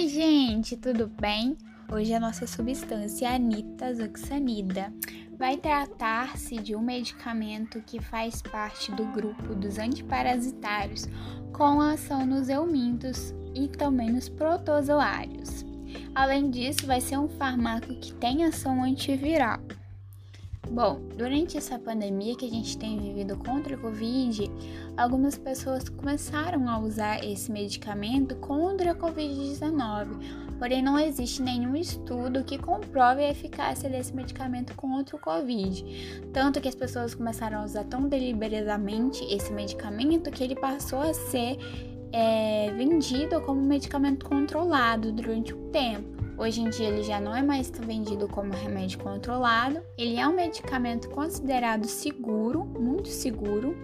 Oi, gente, tudo bem? Hoje a nossa substância é a nitazoxanida vai tratar-se de um medicamento que faz parte do grupo dos antiparasitários com ação nos eumintos e também nos protozoários. Além disso, vai ser um fármaco que tem ação antiviral. Bom, durante essa pandemia que a gente tem vivido contra a Covid, algumas pessoas começaram a usar esse medicamento contra a Covid-19, porém não existe nenhum estudo que comprove a eficácia desse medicamento contra o Covid. Tanto que as pessoas começaram a usar tão deliberadamente esse medicamento que ele passou a ser é, vendido como medicamento controlado durante o tempo. Hoje em dia ele já não é mais vendido como remédio controlado. Ele é um medicamento considerado seguro, muito seguro.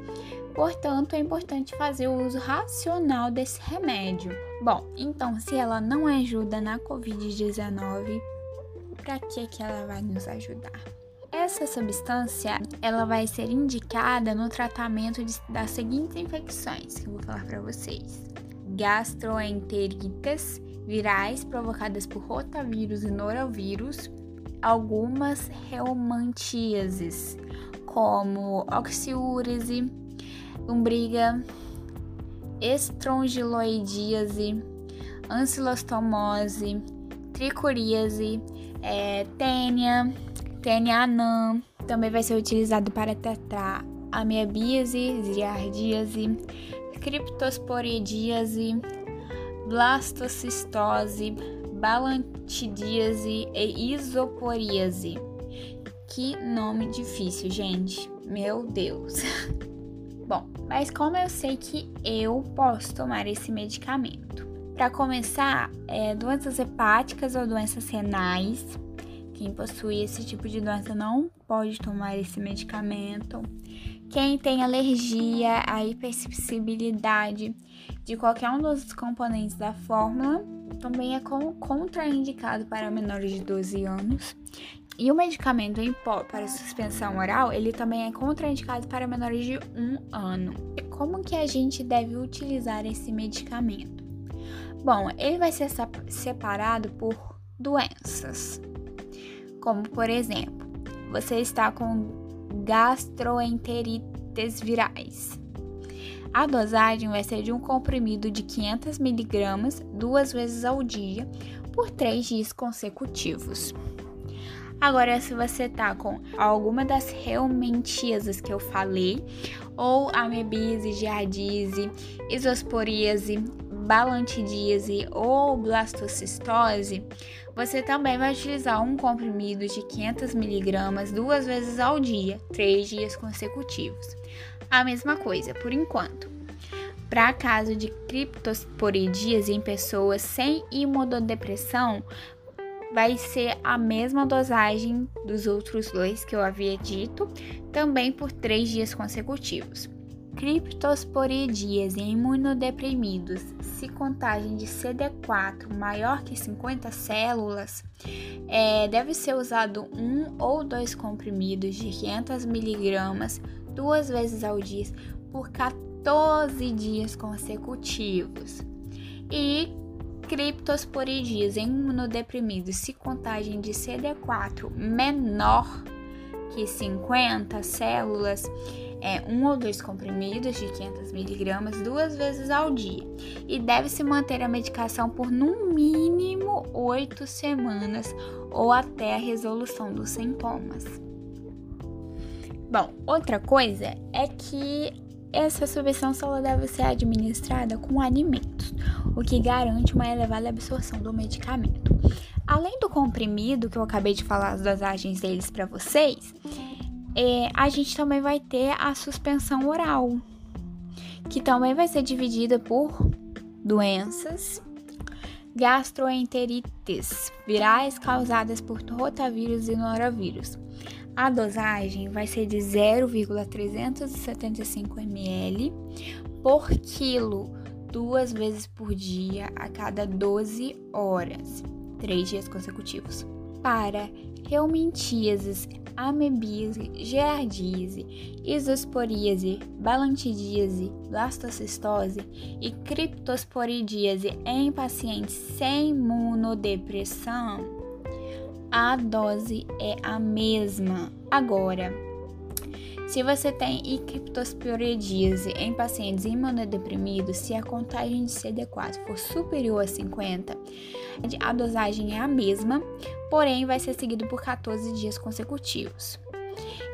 Portanto, é importante fazer o uso racional desse remédio. Bom, então se ela não ajuda na COVID-19, para que que ela vai nos ajudar? Essa substância, ela vai ser indicada no tratamento de, das seguintes infecções que eu vou falar para vocês: gastroenterites, virais provocadas por rotavírus e norovírus, algumas reumatíases, como oxiúrese, umbriga, estrongiloidíase, ancilostomose, tricoríase, é, tênia, tênia anã, também vai ser utilizado para tratar amiabíase, giardíase, criptosporidíase, blastocistose, balantidíase e isoporíase. Que nome difícil, gente. Meu Deus. Bom, mas como eu sei que eu posso tomar esse medicamento? Para começar, é, doenças hepáticas ou doenças renais. Quem possui esse tipo de doença não pode tomar esse medicamento. Quem tem alergia, a hipersensibilidade de qualquer um dos componentes da fórmula também é contraindicado para menores de 12 anos. E o medicamento em pó para suspensão oral, ele também é contraindicado para menores de 1 ano. Como que a gente deve utilizar esse medicamento? Bom, ele vai ser separado por doenças. Como, por exemplo, você está com gastroenterites virais. A dosagem vai ser de um comprimido de 500 mg duas vezes ao dia por três dias consecutivos. Agora, se você tá com alguma das reumentiasas que eu falei, ou amebise, giardíase, isosporíase, balantidíase ou blastocistose, você também vai utilizar um comprimido de 500 mg duas vezes ao dia, três dias consecutivos. A mesma coisa, por enquanto. Para caso de criptosporidíase em pessoas sem imunodepressão, vai ser a mesma dosagem dos outros dois que eu havia dito, também por três dias consecutivos criptosporidíase em imunodeprimidos, se contagem de CD4 maior que 50 células, é, deve ser usado um ou dois comprimidos de 500 miligramas duas vezes ao dia por 14 dias consecutivos. E criptosporidíase em imunodeprimidos, se contagem de CD4 menor que 50 células, é, um ou dois comprimidos de 500 miligramas duas vezes ao dia e deve-se manter a medicação por no mínimo oito semanas ou até a resolução dos sintomas. Bom, outra coisa é que essa substância ela deve ser administrada com alimentos, o que garante uma elevada absorção do medicamento. Além do comprimido, que eu acabei de falar as dosagens deles para vocês, é, a gente também vai ter a suspensão oral, que também vai ser dividida por doenças, gastroenterites virais causadas por rotavírus e norovírus. A dosagem vai ser de 0,375 ml por quilo, duas vezes por dia a cada 12 horas, três dias consecutivos. Para reumatíases amebíase, giardíase, isosporíase, balantidíase, blastocistose e criptosporidíase em pacientes sem imunodepressão, a dose é a mesma. Agora, se você tem ictiosporidíase em pacientes imunodeprimidos, se a contagem de CD4 for superior a 50, a dosagem é a mesma, porém vai ser seguido por 14 dias consecutivos.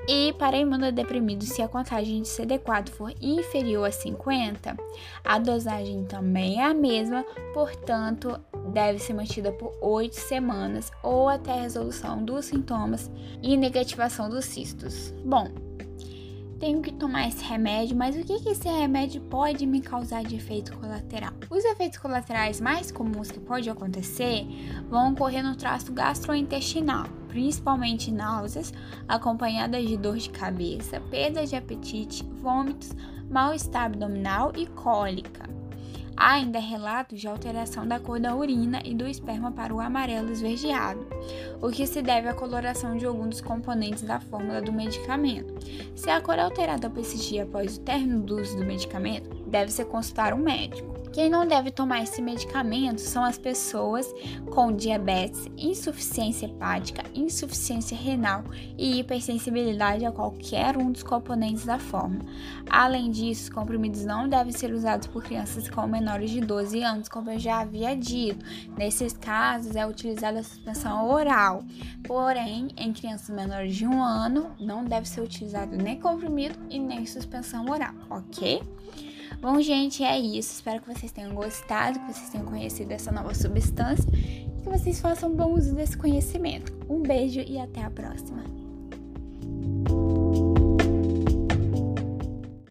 E para imunodeprimidos, se a contagem de CD4 for inferior a 50, a dosagem também é a mesma, portanto, deve ser mantida por 8 semanas ou até a resolução dos sintomas e negativação dos cistos. Bom, tenho que tomar esse remédio, mas o que, que esse remédio pode me causar de efeito colateral? Os efeitos colaterais mais comuns que pode acontecer vão ocorrer no trato gastrointestinal, principalmente náuseas, acompanhadas de dor de cabeça, perda de apetite, vômitos, mal-estar abdominal e cólica. Há ainda relatos de alteração da cor da urina e do esperma para o amarelo esverdeado, o que se deve à coloração de alguns dos componentes da fórmula do medicamento. Se a cor alterada persistir após o término do uso do medicamento, deve-se consultar um médico. Quem não deve tomar esse medicamento são as pessoas com diabetes, insuficiência hepática, insuficiência renal e hipersensibilidade a qualquer um dos componentes da fórmula. Além disso, os comprimidos não devem ser usados por crianças com menores de 12 anos, como eu já havia dito. Nesses casos, é utilizada a suspensão oral. Porém, em crianças menores de um ano, não deve ser utilizado nem comprimido e nem suspensão oral, ok? Bom, gente, é isso. Espero que vocês tenham gostado, que vocês tenham conhecido essa nova substância e que vocês façam bom uso desse conhecimento. Um beijo e até a próxima.